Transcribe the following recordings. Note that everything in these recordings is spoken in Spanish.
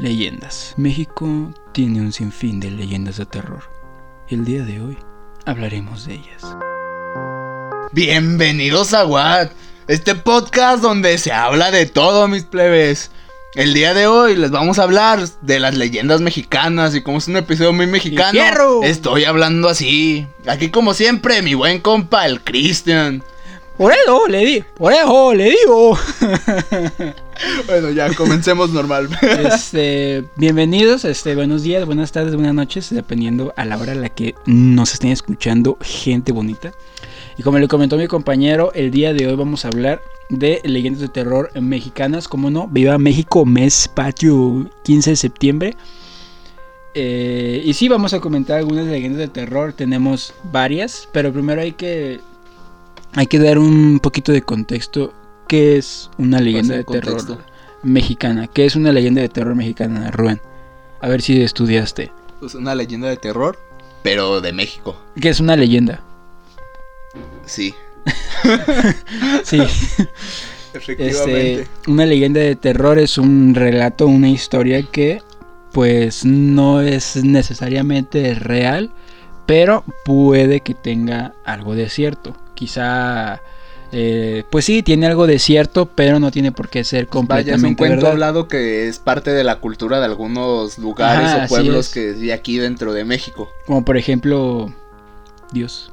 Leyendas. México tiene un sinfín de leyendas de terror. El día de hoy hablaremos de ellas. Bienvenidos a What, este podcast donde se habla de todo, mis plebes. El día de hoy les vamos a hablar de las leyendas mexicanas y como es un episodio muy mexicano, estoy hablando así. Aquí como siempre, mi buen compa, el Cristian. Por eso le di, por eso le digo. Bueno, ya comencemos normal. Este, bienvenidos, este, buenos días, buenas tardes, buenas noches, dependiendo a la hora a la que nos estén escuchando, gente bonita. Y como le comentó mi compañero, el día de hoy vamos a hablar de leyendas de terror mexicanas, como no, Viva México, mes patio 15 de septiembre. Eh, y sí, vamos a comentar algunas leyendas de terror, tenemos varias, pero primero hay que, hay que dar un poquito de contexto. ¿Qué es una leyenda de terror mexicana? ¿Qué es una leyenda de terror mexicana, Rubén? A ver si estudiaste. Pues una leyenda de terror, pero de México. ¿Qué es una leyenda? Sí, Sí. efectivamente. Este, una leyenda de terror es un relato, una historia que pues no es necesariamente real, pero puede que tenga algo de cierto. Quizá, eh, pues sí, tiene algo de cierto, pero no tiene por qué ser Vaya, es un completamente cuento verdad. hablado que es parte de la cultura de algunos lugares Ajá, o pueblos es. que de aquí dentro de México. Como por ejemplo, Dios.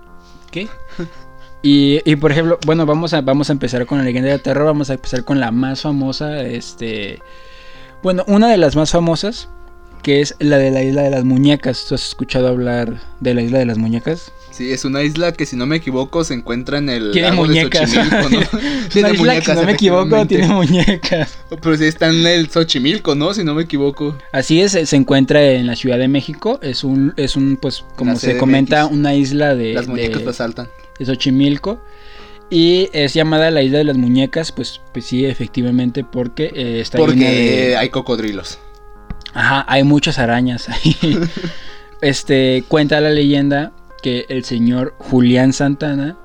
¿Qué? Y, y, por ejemplo, bueno, vamos a, vamos a empezar con la leyenda de terror. Vamos a empezar con la más famosa. Este. Bueno, una de las más famosas. Que es la de la isla de las muñecas. ¿Tú has escuchado hablar de la isla de las muñecas? Sí, es una isla que si no me equivoco se encuentra en el Tiene lago de muñecas. Xochimilco, ¿no? Una isla que, si no me equivoco, tiene muñecas. Pero sí está en el Xochimilco, ¿no? Si no me equivoco. Así es, se encuentra en la Ciudad de México. Es un, es un pues, como La se CDMX. comenta, una isla de. Las muñecas te asaltan. de Xochimilco. Y es llamada la isla de las muñecas, pues, pues sí, efectivamente, porque eh, está Porque de... hay cocodrilos. Ajá, hay muchas arañas ahí. este, cuenta la leyenda que el señor Julián Santana,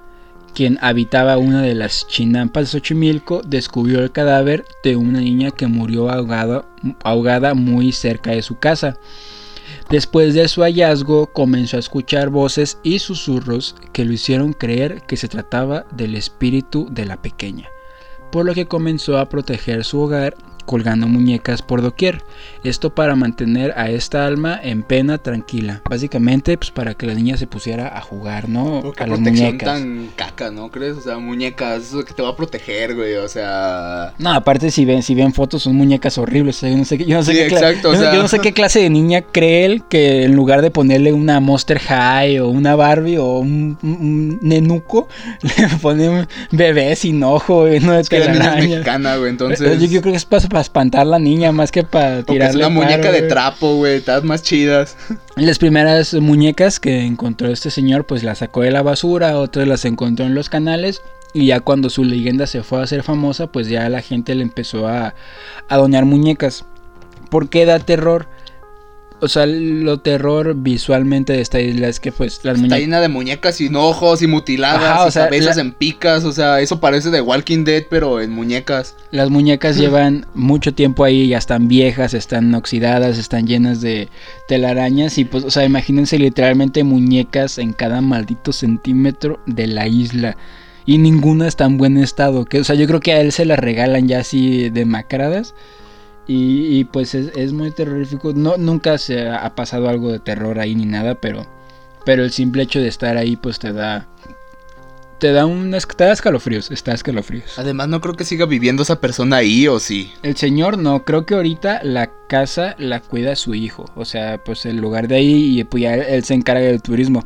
quien habitaba una de las chinampas de Xochimilco, descubrió el cadáver de una niña que murió ahogada, ahogada muy cerca de su casa. Después de su hallazgo comenzó a escuchar voces y susurros que lo hicieron creer que se trataba del espíritu de la pequeña, por lo que comenzó a proteger su hogar colgando muñecas por doquier, esto para mantener a esta alma en pena tranquila, básicamente pues para que la niña se pusiera a jugar, ¿no? Porque a las muñecas. tan caca, ¿no crees? O sea, muñecas, eso que te va a proteger, güey. O sea. No, aparte si ven, si ven fotos son muñecas horribles. o sea, yo no sé, qué- yo no sé Sí, qué cla- exacto, o yo no- sea. yo no sé qué clase de niña cree él que en lugar de ponerle una Monster High o una Barbie o un, un- un nenuco, le pone un bebé sin ojo, güey, no de Es que la niña es mexicana, güey. Entonces. Yo, yo creo que es para, para espantar a la niña más que para que es tirarle una muñeca paro, de trapo, güey. Estás más chidas. Las primeras muñecas que encontró este señor, pues las sacó de la basura, otras las encontró en los canales. Y ya cuando su leyenda se fue a hacer famosa, pues ya la gente le empezó a, a donar muñecas. ¿Por qué da terror? O sea, lo terror visualmente de esta isla es que pues las Está muñecas... llena de muñecas sin ojos y mutiladas Ajá, o y sea, cabezas la- en picas. O sea, eso parece de Walking Dead, pero en muñecas. Las muñecas llevan mucho tiempo ahí, ya están viejas, están oxidadas, están llenas de telarañas y pues, o sea, imagínense literalmente muñecas en cada maldito centímetro de la isla y ninguna está en buen estado, que o sea, yo creo que a él se las regalan ya así demacradas y, y, pues es, es muy terrorífico, no, nunca se ha pasado algo de terror ahí ni nada, pero, pero el simple hecho de estar ahí pues te da... Te da un te da escalofríos, está escalofríos. Además, no creo que siga viviendo esa persona ahí, o sí. El señor no, creo que ahorita la casa la cuida su hijo, o sea, pues el lugar de ahí y pues ya él se encarga del turismo.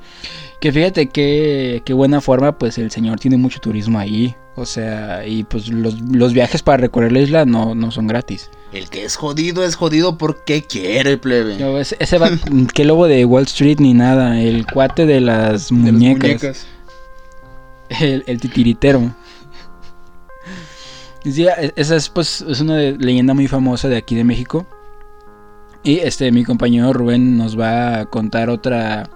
Que fíjate que qué buena forma, pues el señor tiene mucho turismo ahí, o sea, y pues los, los viajes para recorrer la isla no, no son gratis. El que es jodido es jodido porque quiere, plebe. No, ese, ese va, qué lobo de Wall Street ni nada, el cuate de las De las muñecas. El, el titiritero. Sí, e- esa es pues es una leyenda muy famosa de aquí de México. Y este mi compañero Rubén nos va a contar otra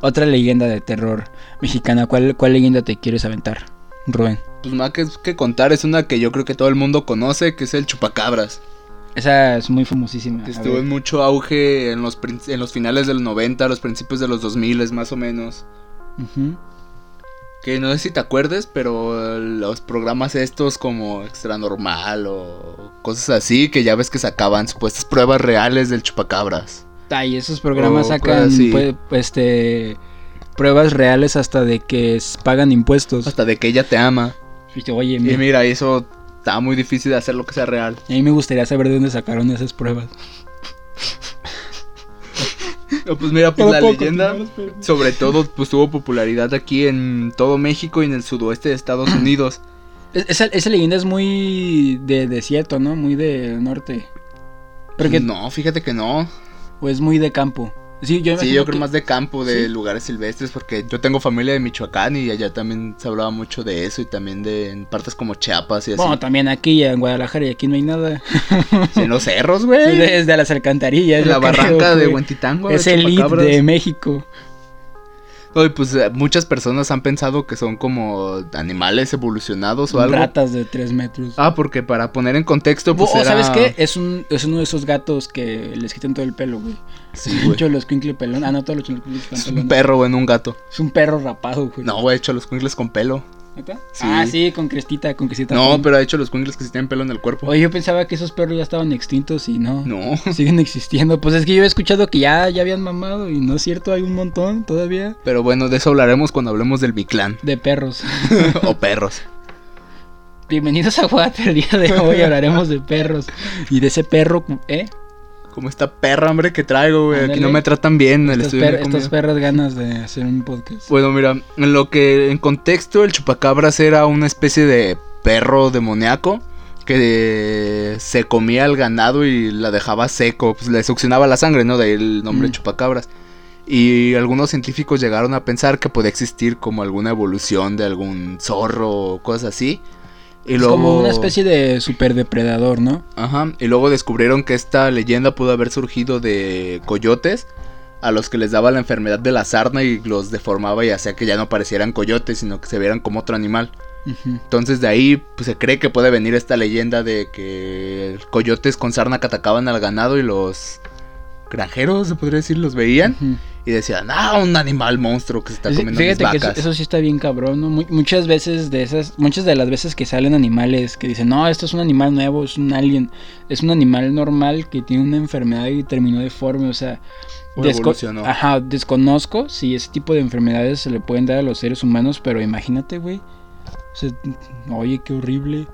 otra leyenda de terror mexicana. ¿Cuál, cuál leyenda te quieres aventar, Rubén? Pues más que, que contar, es una que yo creo que todo el mundo conoce, que es el chupacabras. Esa es muy famosísima. Que estuvo en mucho auge en los, en los finales del 90, los principios de los 2000 más o menos. Que no sé si te acuerdes, pero los programas estos como Extra Normal o cosas así, que ya ves que sacaban supuestas pruebas reales del chupacabras. Ay, esos programas sacan pues, este pruebas reales hasta de que pagan impuestos. Hasta de que ella te ama. Oye, Y mira, mira, eso está muy difícil de hacer lo que sea real. a mí me gustaría saber de dónde sacaron esas pruebas. No, pues mira, pues la leyenda, sobre todo, pues tuvo popularidad aquí en todo México y en el sudoeste de Estados Unidos. Es- Esa, esa leyenda es muy de desierto, ¿no? Muy de norte. Porque, No, fíjate que no. O es muy de campo. Sí, yo, Sí, yo creo que- más de campo, de Sí. lugares silvestres, porque yo tengo familia de Michoacán y allá también se hablaba mucho de eso y también de en partes como Chiapas y así. Bueno, también aquí en Guadalajara y aquí no hay nada. Sí, en los cerros, güey. Desde las alcantarillas. en la yo creo, barranca de. Huentitango. Es el lead de México. Y pues eh, muchas personas han pensado que son como animales evolucionados o algo. Ratas de 3 metros. Ah, porque para poner en contexto, pues o era... ¿sabes qué? Es, un, es uno de esos gatos que les quitan todo el pelo, güey. Sí, güey. Quinkle pelón. Ah, no, todos los Es un perro, güey, no un gato. Es un perro rapado, güey. No, güey, he hecho los cuingles con pelo. ¿Neta? Sí. Ah, sí, con crestita, con crestita. No, pero he hecho los cuingles que sí tienen pelo en el cuerpo. Oye, yo pensaba que esos perros ya estaban extintos y no. No. Siguen existiendo. Pues es que yo he escuchado que ya, ya habían mamado y no es cierto, hay un montón todavía Pero bueno, de eso hablaremos cuando hablemos del Biclán. de perros. o perros. Bienvenidos a Guate, el día de hoy hablaremos de perros. Y de ese perro, ¿eh? Como esta perra, hombre, que traigo, güey. Aquí no me tratan bien en el estudio. per- de estas perras ganas de hacer un podcast. Bueno, mira, en lo que en contexto el chupacabras era una especie de perro demoníaco que se comía al ganado y la dejaba seco, pues le succionaba la sangre, ¿no? De ahí el nombre Mm. chupacabras. Y algunos científicos llegaron a pensar que podía existir como alguna evolución de algún zorro o cosas así. Y es luego... como una especie de superdepredador, ¿no? Ajá, y luego descubrieron que esta leyenda pudo haber surgido de coyotes a los que les daba la enfermedad de la sarna y los deformaba y hacía que ya no parecieran coyotes, sino que se vieran como otro animal. Entonces de ahí pues, se cree que puede venir esta leyenda de que coyotes con sarna que atacaban al ganado y los granjeros, se podría decir, los veían y decían, ah, un animal monstruo que se está Sí, comiendo mis Fíjate que eso, vacas. eso sí está bien cabrón, ¿no? Mu- muchas veces de esas, muchas de las veces que salen animales que dicen, no, esto es un animal nuevo, es un alien, es un animal normal que tiene una enfermedad y terminó deforme, o sea, O desco- ajá, desconozco si ese tipo de enfermedades se le pueden dar a los seres humanos, pero imagínate, güey, o sea, oye, qué horrible,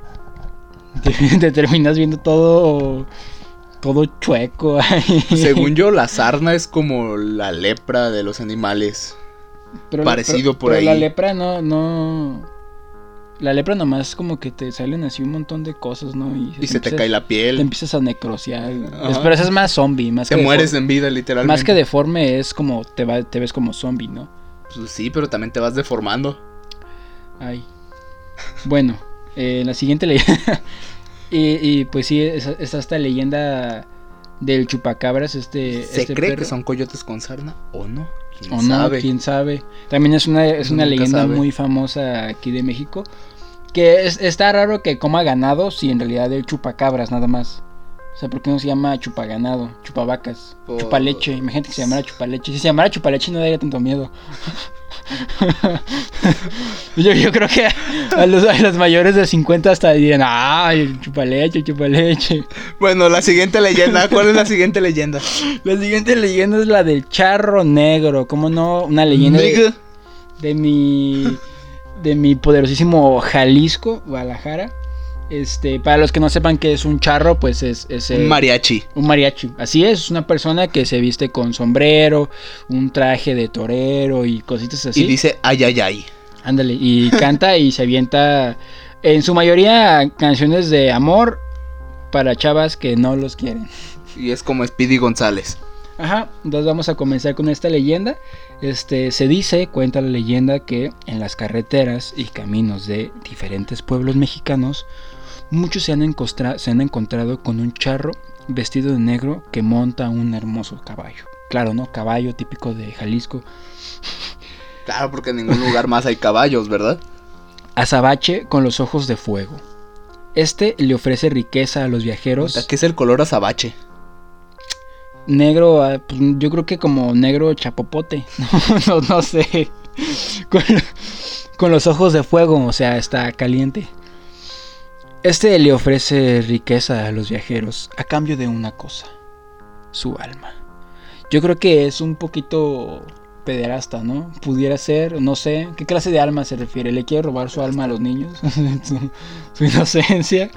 te, te terminas viendo todo, todo chueco. Según yo, la sarna es como la lepra de los animales. Pero la- parecido pero- por pero ahí. La lepra no, no. La lepra nomás como que te salen así un montón de cosas, ¿no? Y se te empiezas- cae la Te piel. empiezas a necrociar. Ajá. Pero eso es más zombie, más Te que mueres deforme- en vida, literalmente. Más que deforme es como te va, te ves como zombie, ¿no? Pues sí, pero también te vas deformando. Ay. Bueno, eh, la siguiente leyenda. y, y, pues sí, es, es esta leyenda del chupacabras, este. ¿Se este cree perro. que son coyotes con sarna o no? ¿Quién O no, sabe? quién sabe. También es una, es una nunca leyenda sabe. muy famosa aquí de México. Que es- está raro que coma ganado si en realidad él chupa cabras nada más. O sea, ¿por qué no se llama chupaganado? Chupavacas. Por- Chupaleche. Imagínate que se llamara chupaleche. Si se llamara chupaleche no daría tanto miedo. yo, yo creo que a los, a los mayores de 50 hasta dirían, ay, chupaleche, chupaleche. Bueno, la siguiente leyenda. ¿Cuál es la siguiente leyenda? La siguiente leyenda es la del charro negro. ¿Cómo no? Una leyenda de mi de mi poderosísimo Jalisco, Guadalajara. Este, para los que no sepan qué es un charro, pues es, es, Un mariachi. un mariachi. Así es, es una persona que se viste con sombrero, un traje de torero y cositas así. Y dice ay, ay, ay. Ándale, y canta y se avienta en su mayoría canciones de amor para chavas que no los quieren. Y es como Speedy González. Ajá, entonces vamos a comenzar con esta leyenda. Este se dice, cuenta la leyenda que en las carreteras y caminos de diferentes pueblos mexicanos muchos se han, encostra- se han encontrado con un charro vestido de negro que monta un hermoso caballo. Claro, ¿no? Caballo típico de Jalisco. Claro, porque en ningún lugar más hay caballos, ¿verdad? Azabache con los ojos de fuego. Este le ofrece riqueza a los viajeros. ¿Qué es el color azabache? Negro, ah, pues, yo creo que como negro chapopote. No, no, no sé. Con, con los ojos de fuego, o sea, está caliente. Este le ofrece riqueza a los viajeros a cambio de una cosa, su alma. Yo creo que es un poquito pederasta, ¿no? Pudiera ser, no sé, ¿qué clase de alma se refiere? ¿Le quiere robar su alma a los niños? su, su inocencia.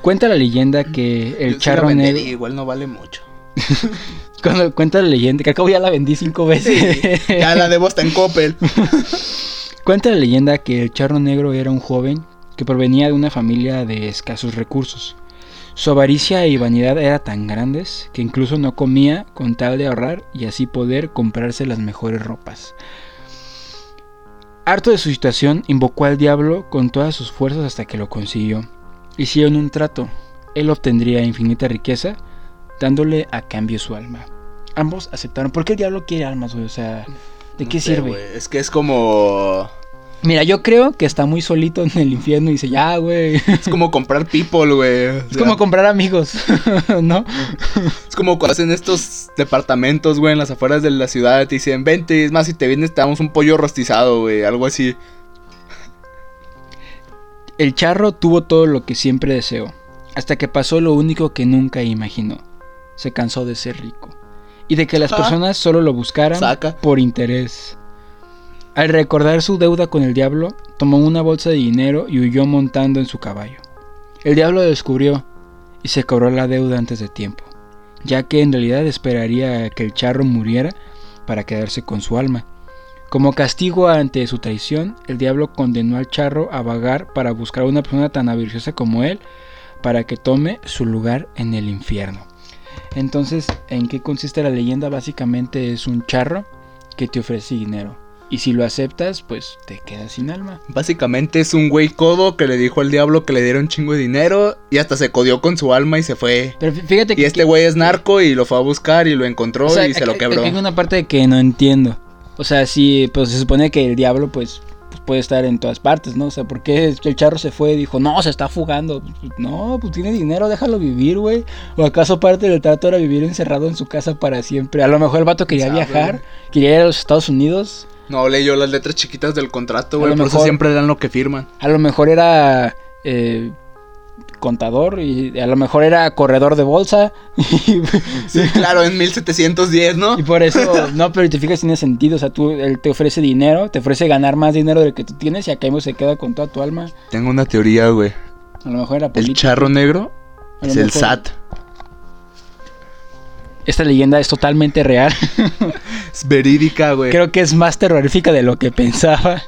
Cuenta la leyenda que el Yo sí la charro vendería, negro... Igual no vale mucho. Cuando cuenta la leyenda, que al cabo ya la vendí cinco veces. Ya la debo hasta en Coppel. Cuenta la leyenda que el charro negro era un joven que provenía de una familia de escasos recursos. Su avaricia y vanidad era tan grandes que incluso no comía con tal de ahorrar y así poder comprarse las mejores ropas. Harto de su situación, invocó al diablo con todas sus fuerzas hasta que lo consiguió. Hicieron un trato. Él obtendría infinita riqueza, dándole a cambio su alma. Ambos aceptaron. ¿Por qué el diablo quiere almas, güey? O sea, ¿de No qué sé, sirve? Es que es como. Mira, yo creo que está muy solito en el infierno y dice, ya, güey. Es como comprar people, güey. O Es como comprar amigos, ¿no? Es como cuando hacen estos departamentos, güey, en las afueras de la ciudad. Te dicen, vente, es más, si te vienes, te damos un pollo rostizado, güey. Algo así. El charro tuvo todo lo que siempre deseó, hasta que pasó lo único que nunca imaginó. Se cansó de ser rico. Y de que las Ah. personas solo lo buscaran Saca. por interés. Al recordar su deuda con el diablo, tomó una bolsa de dinero y huyó montando en su caballo. El diablo lo descubrió y se cobró la deuda antes de tiempo, ya que en realidad esperaría que el charro muriera para quedarse con su alma. Como castigo ante su traición, el diablo condenó al charro a vagar para buscar a una persona tan avariciosa como él para que tome su lugar en el infierno. Entonces, ¿en qué consiste la leyenda? Básicamente es un charro que te ofrece dinero. Y si lo aceptas, pues te quedas sin alma. Básicamente es un güey codo que le dijo al diablo que le diera un chingo de dinero y hasta se codió con su alma y se fue. Pero fí- fíjate que... Y este güey es narco y lo fue a buscar y lo encontró o sea, y se lo quebró. Hay una parte que no entiendo. O sea, si pues se supone que el diablo pues, pues, puede estar en todas partes, ¿no? O sea, ¿por qué el charro se fue y dijo, no, se está fugando? Pues, No, pues tiene dinero, déjalo vivir, güey. ¿O acaso parte del trato era vivir encerrado en su casa para siempre? A lo mejor el vato quería viajar, quería ir a los Estados Unidos. No leyó las letras chiquitas del contrato, güey. Por eso siempre dan lo que firman. A lo mejor era eh, contador y a lo mejor era corredor de bolsa. Y, Sí, claro, en 1710, ¿no? y por eso, no, pero te fijas, tiene sentido. O sea, tú, él te ofrece dinero, te ofrece ganar más dinero del que tú tienes y acá mismo se queda con toda tu alma. Tengo una teoría, güey. A lo mejor era El político. charro negro es el SAT. Esta leyenda es totalmente real. Es verídica, güey. Creo que es más terrorífica de lo que pensaba.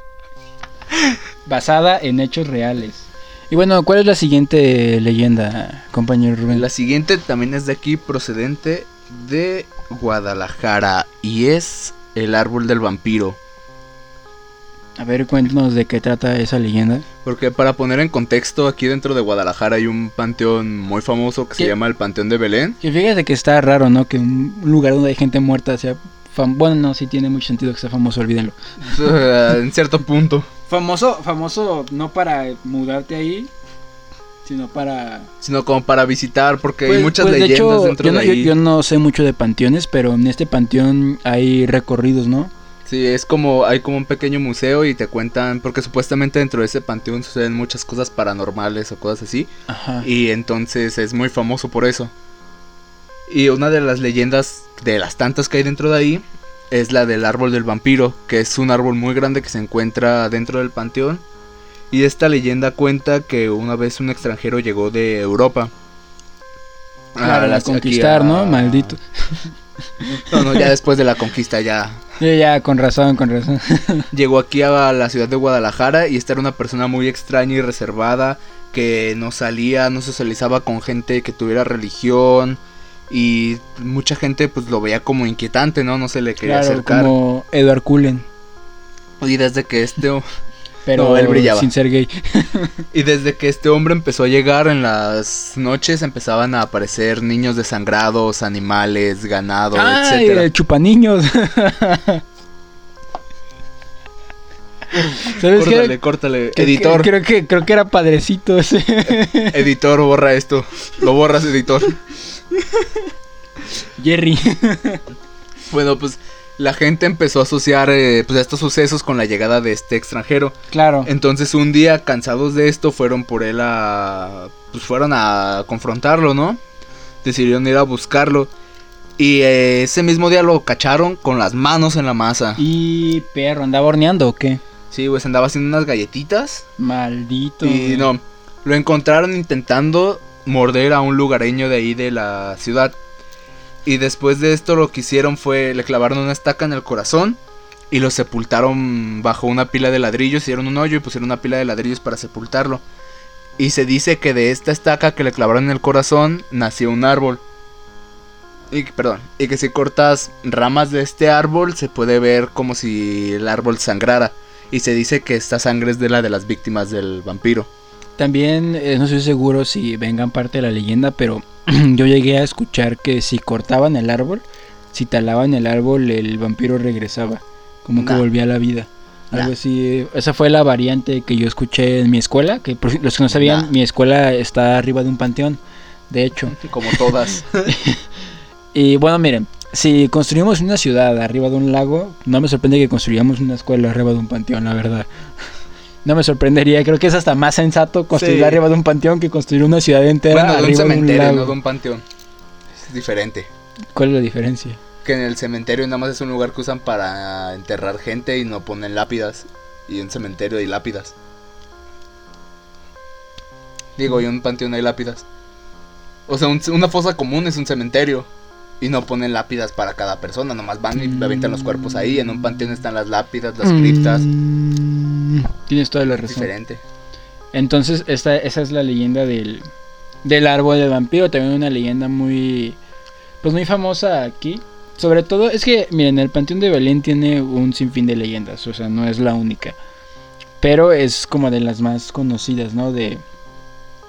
Basada en hechos reales. Y bueno, ¿cuál es la siguiente leyenda, compañero Rubén? La siguiente también es de aquí, procedente de Guadalajara. Y es el árbol del vampiro. A ver, cuéntanos de qué trata esa leyenda. Porque para poner en contexto, aquí dentro de Guadalajara hay un panteón muy famoso que se llama el Panteón de Belén. Y fíjate que está raro, ¿no? Que un lugar donde hay gente muerta sea... fam- Bueno, no, sí tiene mucho sentido que sea famoso, olvídenlo. en cierto punto. Famoso, famoso no para mudarte ahí, sino para... Sino como para visitar, porque hay Pues- muchas pues, de leyendas hecho, dentro yo no, de yo- ahí. yo no sé mucho de panteones, pero en este panteón hay recorridos, ¿no? Sí, es como, hay como un pequeño museo y te cuentan, porque supuestamente dentro de ese panteón suceden muchas cosas paranormales o cosas así. Ajá. Y entonces es muy famoso por eso. Y una de las leyendas de las tantas que hay dentro de ahí es la del árbol del vampiro, que es un árbol muy grande que se encuentra dentro del panteón. Y esta leyenda cuenta que una vez un extranjero llegó de Europa. Claro, a aquí conquistar, a- ¿no? Maldito. No, no, ya después de la conquista ya Ya, ya, con razón, con razón. Llegó aquí a la ciudad de Guadalajara y esta era una persona muy extraña y reservada que no salía, no socializaba con gente que tuviera religión y mucha gente pues lo veía como inquietante, ¿no? No se le quería claro, acercar. como Edward Cullen, Y desde que este pero No, él brillaba. sin ser gay. y desde que este hombre empezó a llegar en las noches empezaban a aparecer niños desangrados, animales, ganado, ¡Ay, etcétera. chupaniños! ¿Sabes qué? Córtale, córtale. Que- Editor, que- creo, que, creo que era padrecito ese. editor, borra esto. Lo borras, editor. Jerry. Bueno, pues la gente empezó a asociar eh, pues, estos sucesos con la llegada de este extranjero. Claro. Entonces un día, cansados de esto, fueron por él a... Pues fueron a confrontarlo, ¿no? Decidieron ir a buscarlo. Y eh, ese mismo día lo cacharon con las manos en la masa. Y perro, ¿andaba horneando o qué? Sí, pues andaba haciendo unas galletitas. Maldito. Y güey. no, lo encontraron intentando morder a un lugareño de ahí de la ciudad. Y después de esto lo que hicieron fue, le clavaron una estaca en el corazón y lo sepultaron bajo una pila de ladrillos, hicieron un hoyo y pusieron una pila de ladrillos para sepultarlo. Y se dice que de esta estaca que le clavaron en el corazón nació un árbol. Y, perdón, y que si cortas ramas de este árbol se puede ver como si el árbol sangrara. Y se dice que esta sangre es de la de las víctimas del vampiro. También eh, no estoy seguro si vengan parte de la leyenda, pero yo llegué a escuchar que si cortaban el árbol, si talaban el árbol, el vampiro regresaba, como que volvía a la vida. Algo Nah. así. Esa fue la variante que yo escuché en mi escuela, que por los que no sabían, Nah. mi escuela está arriba de un panteón, de hecho. Como todas. Y bueno, miren, si construimos una ciudad arriba de un lago, no me sorprende que construyamos una escuela arriba de un panteón, la verdad. No me sorprendería, creo que es hasta más sensato construir Sí. arriba de un panteón que construir una ciudad entera bueno, de un arriba de un lago. no de un panteón. Es diferente. ¿Cuál es la diferencia? Que en el cementerio nada más es un lugar que usan para enterrar gente y no ponen lápidas. Y en cementerio hay lápidas. Digo, y en un panteón hay lápidas. O sea, un- una fosa común es un cementerio. Y no ponen lápidas para cada persona, nomás van y avientan los cuerpos ahí. En un panteón están las lápidas, las criptas. Mm, Tienes toda la razón. diferente. Entonces, esta, esa es la leyenda del, del árbol del vampiro. También una leyenda muy, pues muy famosa aquí. Sobre todo, es que, miren, el Panteón de Belén tiene un sinfín de leyendas, o sea, no es la única. Pero es como de las más conocidas, ¿no? De,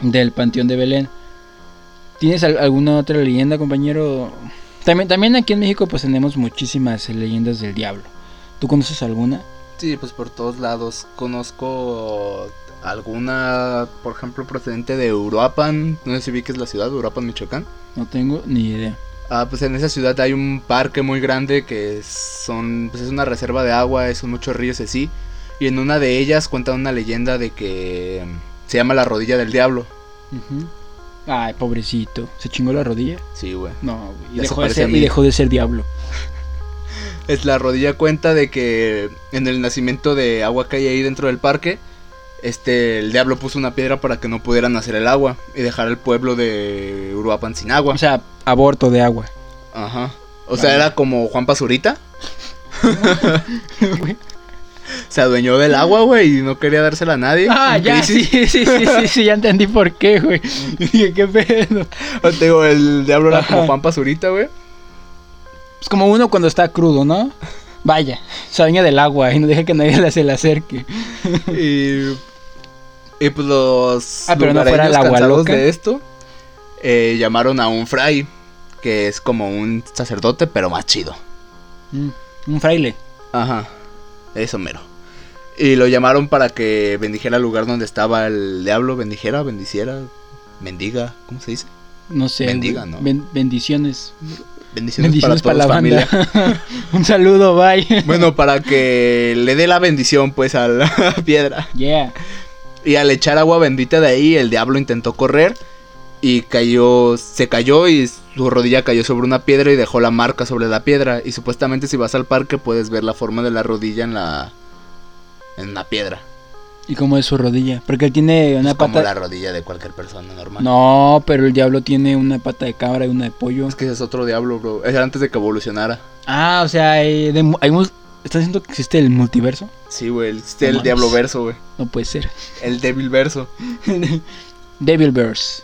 del Panteón de Belén. ¿Tienes al- alguna otra leyenda, compañero? También, también aquí en México pues tenemos muchísimas leyendas del diablo. ¿Tú conoces alguna? Sí, pues por todos lados. Conozco alguna, por ejemplo, procedente de Uruapan. No sé si vi que es la ciudad, Uruapan, Michoacán. No tengo ni idea. Ah, pues en esa ciudad hay un parque muy grande que son, pues es una reserva de agua, son muchos ríos así. Y en una de ellas cuentan una leyenda de que se llama la rodilla del diablo. Ay, pobrecito. ¿Se chingó la rodilla? Sí, güey. No, güey. Y dejó, de ser, y dejó de ser diablo. Es la rodilla cuenta de que en el nacimiento de agua que hay ahí dentro del parque, este, el diablo puso una piedra para que no pudieran hacer el agua y dejar el pueblo de Uruapan sin agua. O sea, aborto de agua. Ajá. O sea, era como Juan Pazurita. Se adueñó del agua, güey, y no quería dársela a nadie. ah, ya, sí, sí, sí, sí, sí, ya entendí por qué, güey. Dije, qué pedo. O te digo, el diablo era como Ajá. Juan Pazurita, güey. Es como uno cuando está crudo, ¿no? Vaya, se baña del agua y no deja que nadie se le acerque. Y, y pues los Ah, pero no fuera el agua loca. de esto eh, llamaron a un fray, que es como un sacerdote, pero más chido. Mm, un fraile. Ajá, eso mero. Y lo llamaron para que bendijera el lugar donde estaba el diablo, bendijera, bendiciera, bendiga, ¿cómo se dice? No sé. Bendiga. ¿no? Ben- bendiciones. Bendiciones, Bendiciones para, para, la familia. banda. un saludo, bye. Bueno, para que le dé la bendición pues a la piedra. Yeah. Y al echar agua bendita de ahí, el diablo intentó correr y cayó, se cayó y su rodilla cayó sobre una piedra y dejó la marca sobre la piedra. Y supuestamente si vas al parque puedes ver la forma de la rodilla en la en una piedra. ¿Y cómo es su rodilla? Porque él tiene una es como la rodilla de cualquier persona normal. No, pero el diablo tiene una pata de cabra y una de pollo. Es que ese es otro diablo, bro. Es antes de que evolucionara. Ah, o sea, hay, de- hay ¿estás diciendo que existe el multiverso? Sí, güey. El, No el diablo verso, güey. No puede ser. El débil verso. Devilverse.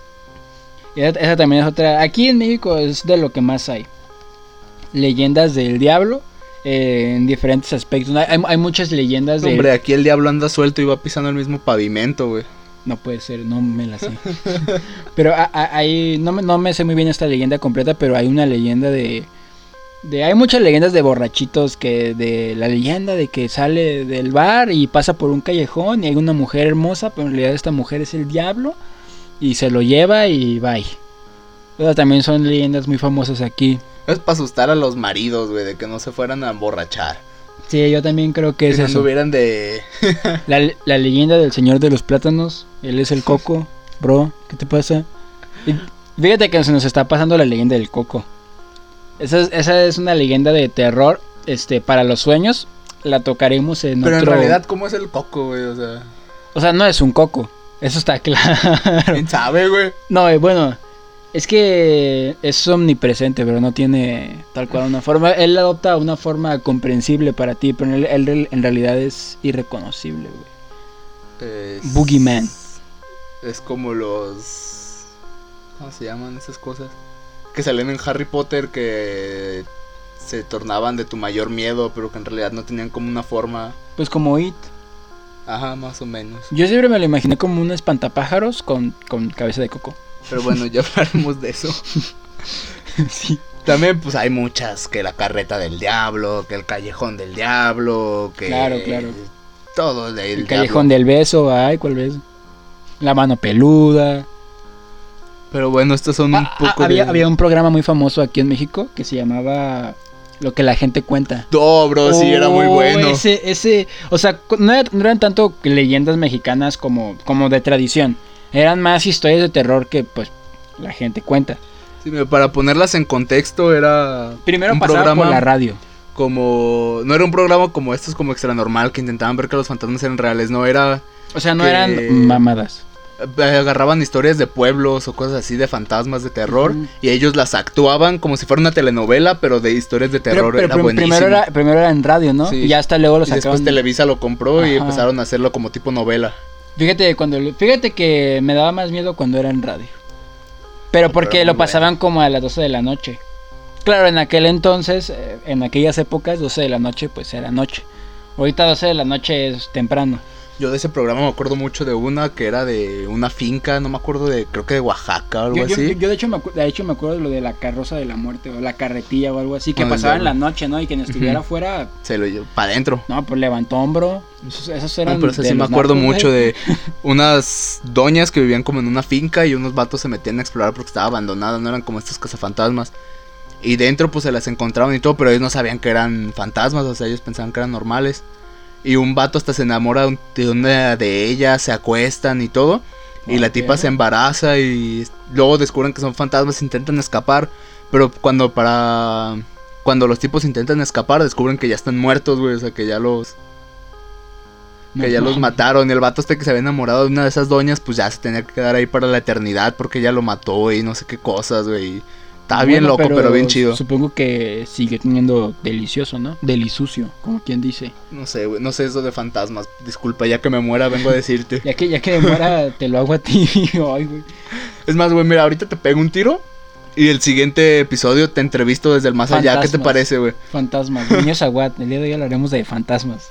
Y esa, esa también es otra. Aquí en México es de lo que más hay. Leyendas del diablo eh, en diferentes aspectos. Hay, hay muchas leyendas de. Hombre, aquí el diablo anda suelto y va pisando el mismo pavimento, güey. No puede ser, no me la sé. pero a- a- hay, no me, no me sé muy bien esta leyenda completa, pero hay una leyenda de, De, hay muchas leyendas de borrachitos que de la leyenda de que sale del bar y pasa por un callejón y hay una mujer hermosa, pero en realidad esta mujer es el diablo y se lo lleva y bye. Pero también son leyendas muy famosas aquí. Es para asustar a los maridos, güey, de que no se fueran a emborrachar. Sí, yo también creo que es que no eso. anduvieran de... La, la leyenda del señor de los plátanos, él es el coco, bro, ¿qué te pasa? Y fíjate que se nos está pasando la leyenda del coco. Esa es, esa es una leyenda de terror, este, para los sueños. La tocaremos en Pero en realidad, ¿cómo es el coco, güey? O sea, O sea, no es un coco. Eso está claro. ¿quién sabe, güey? No, eh, bueno, es que es omnipresente, pero no tiene tal cual una forma. Él adopta una forma comprensible para ti, pero él, él en realidad es irreconocible, güey. Es- Boogeyman. Es como los... ¿Cómo se llaman esas cosas? Que salen en Harry Potter que se tornaban de tu mayor miedo, pero que en realidad no tenían como una forma... Pues como It. Ajá, más o menos. Yo siempre me lo imaginé como un espantapájaros con, con cabeza de coco. Pero bueno, ya hablaremos de eso. sí. También pues hay muchas, que la carreta del diablo, que el callejón del diablo, que... Claro, claro. Todo del El diablo. callejón del beso, ay, ¿cuál beso? La mano peluda. Pero bueno, estos son un Ah, ah, poco había, de... había un programa muy famoso aquí en México que se llamaba Lo que la gente cuenta. No, bro, sí, era muy Oh, bueno. Ese, ese, o sea, no, era- no eran tanto leyendas mexicanas como, como de tradición. Eran más historias de terror que, pues, la gente cuenta. Sí, para ponerlas en contexto, era Primero un pasaba programa por la radio. como... No era un programa como estos, como extra normal, que intentaban ver que los fantasmas eran reales, no, era... O sea, no que- eran mamadas. Eh, Agarraban historias de pueblos o cosas así de fantasmas de terror y ellos las actuaban como si fuera una telenovela, pero de historias de Pero, terror. pero era prim- buenísimo. primero, era, primero era en radio, ¿no? Sí. Y ya hasta luego lo y después sacaron. Televisa lo compró y empezaron a hacerlo como tipo novela. Fíjate, cuando, fíjate que me daba más miedo cuando era en radio. Pero porque pero lo pasaban como a las 12 de la noche. Claro, en aquel entonces, eh, en aquellas épocas, 12 de la noche, pues era noche. Ahorita 12 de la noche es temprano. Yo de ese programa me acuerdo mucho de una que era de una finca, no me acuerdo de, creo que de Oaxaca o algo Yo, yo- así. yo de, hecho me de hecho me acuerdo de lo de la carroza de la muerte o la carretilla o algo así que Ah, pasaba en la noche, ¿no? Y quien estuviera afuera, Se lo llevó para adentro. no, pues levantó hombro. Esos, esos eran Ah, pero eso de sí me acuerdo narcos, mucho de unas doñas que vivían como en una finca y unos vatos se metían a explorar porque estaba abandonada, no eran como estos cazafantasmas. Y dentro pues se las encontraban y todo, pero ellos no sabían que eran fantasmas, o sea, ellos pensaban que eran normales. Y un vato hasta se enamora de un- de una de ellas, se acuestan y todo. Y la tipa se embaraza y luego descubren que son fantasmas, intentan escapar. Pero cuando para... Cuando los tipos intentan escapar, descubren que ya están muertos, güey. O sea, que ya los... Que ya los mataron. Y el vato este que se había enamorado de una de esas doñas, pues ya se tenía que quedar ahí para la eternidad porque ella lo mató y no sé qué cosas, güey. Estaba bien loco, pero, bien chido. Supongo que sigue teniendo delicioso, ¿no? Delisucio, como quien dice. No sé, güey. No sé eso de fantasmas. Disculpa, ya que me muera, vengo a decirte. Ya que ya que demora, te lo hago a ti. Ay, güey. es más, güey, mira, ahorita te pego un tiro. Y el siguiente episodio te entrevisto desde el más allá. ¿Qué te parece, güey? Fantasmas. Niños Aguat. El día de hoy hablaremos de fantasmas.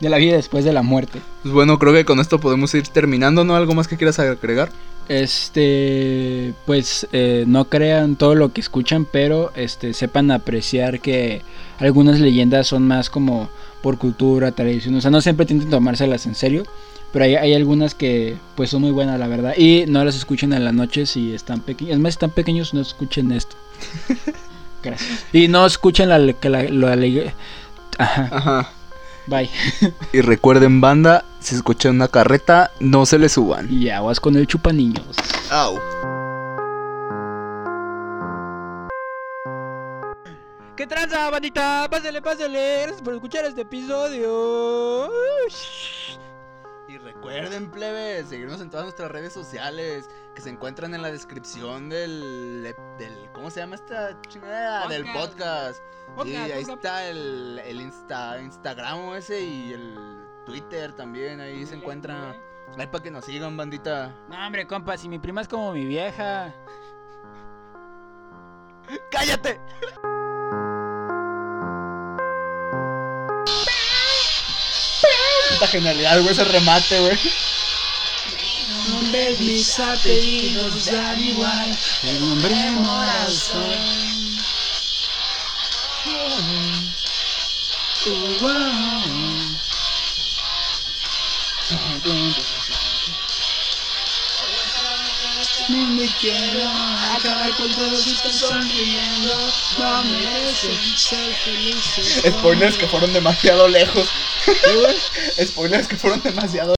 De la vida después de la muerte. Pues bueno, creo que con esto podemos ir terminando, ¿no? ¿Algo más que quieras agregar? Este, pues eh, no crean todo lo que escuchan, pero este sepan apreciar que algunas leyendas son más como por cultura, tradición, o sea, no siempre tienen tomárselas en serio, pero hay, hay algunas que pues son muy buenas, la verdad, y no las escuchen en la noche si están pequeños, es más, si están pequeños, no escuchen esto. Gracias. Y no escuchen la, que la, la Ajá, Ajá. Bye. Y recuerden, banda, si escuchan una carreta, no se le suban. Y aguas con el chupa niños. Au. ¿Qué tranza, bandita? Pásale, pásale. Gracias por escuchar este episodio. Y recuerden, plebes, seguirnos en todas nuestras redes sociales que se encuentran en la descripción del. del ¿Cómo se llama esta chingada? Del Podcast. podcast. Y ahí está el, el Insta, Instagram ese y el Twitter también. Ahí se encuentra. Ahí para que nos sigan, bandita. No, hombre, compa, si mi prima es como mi vieja. ¡Cállate! Esta genialidad, güey, ese remate, güey. Nombres, mis apellidos dan igual. El nombre morazón. Me quiero acabar con todos y están sonriendo. No merecen ser felices. Spoilers que fueron demasiado lejos. Spoilers que fueron demasiado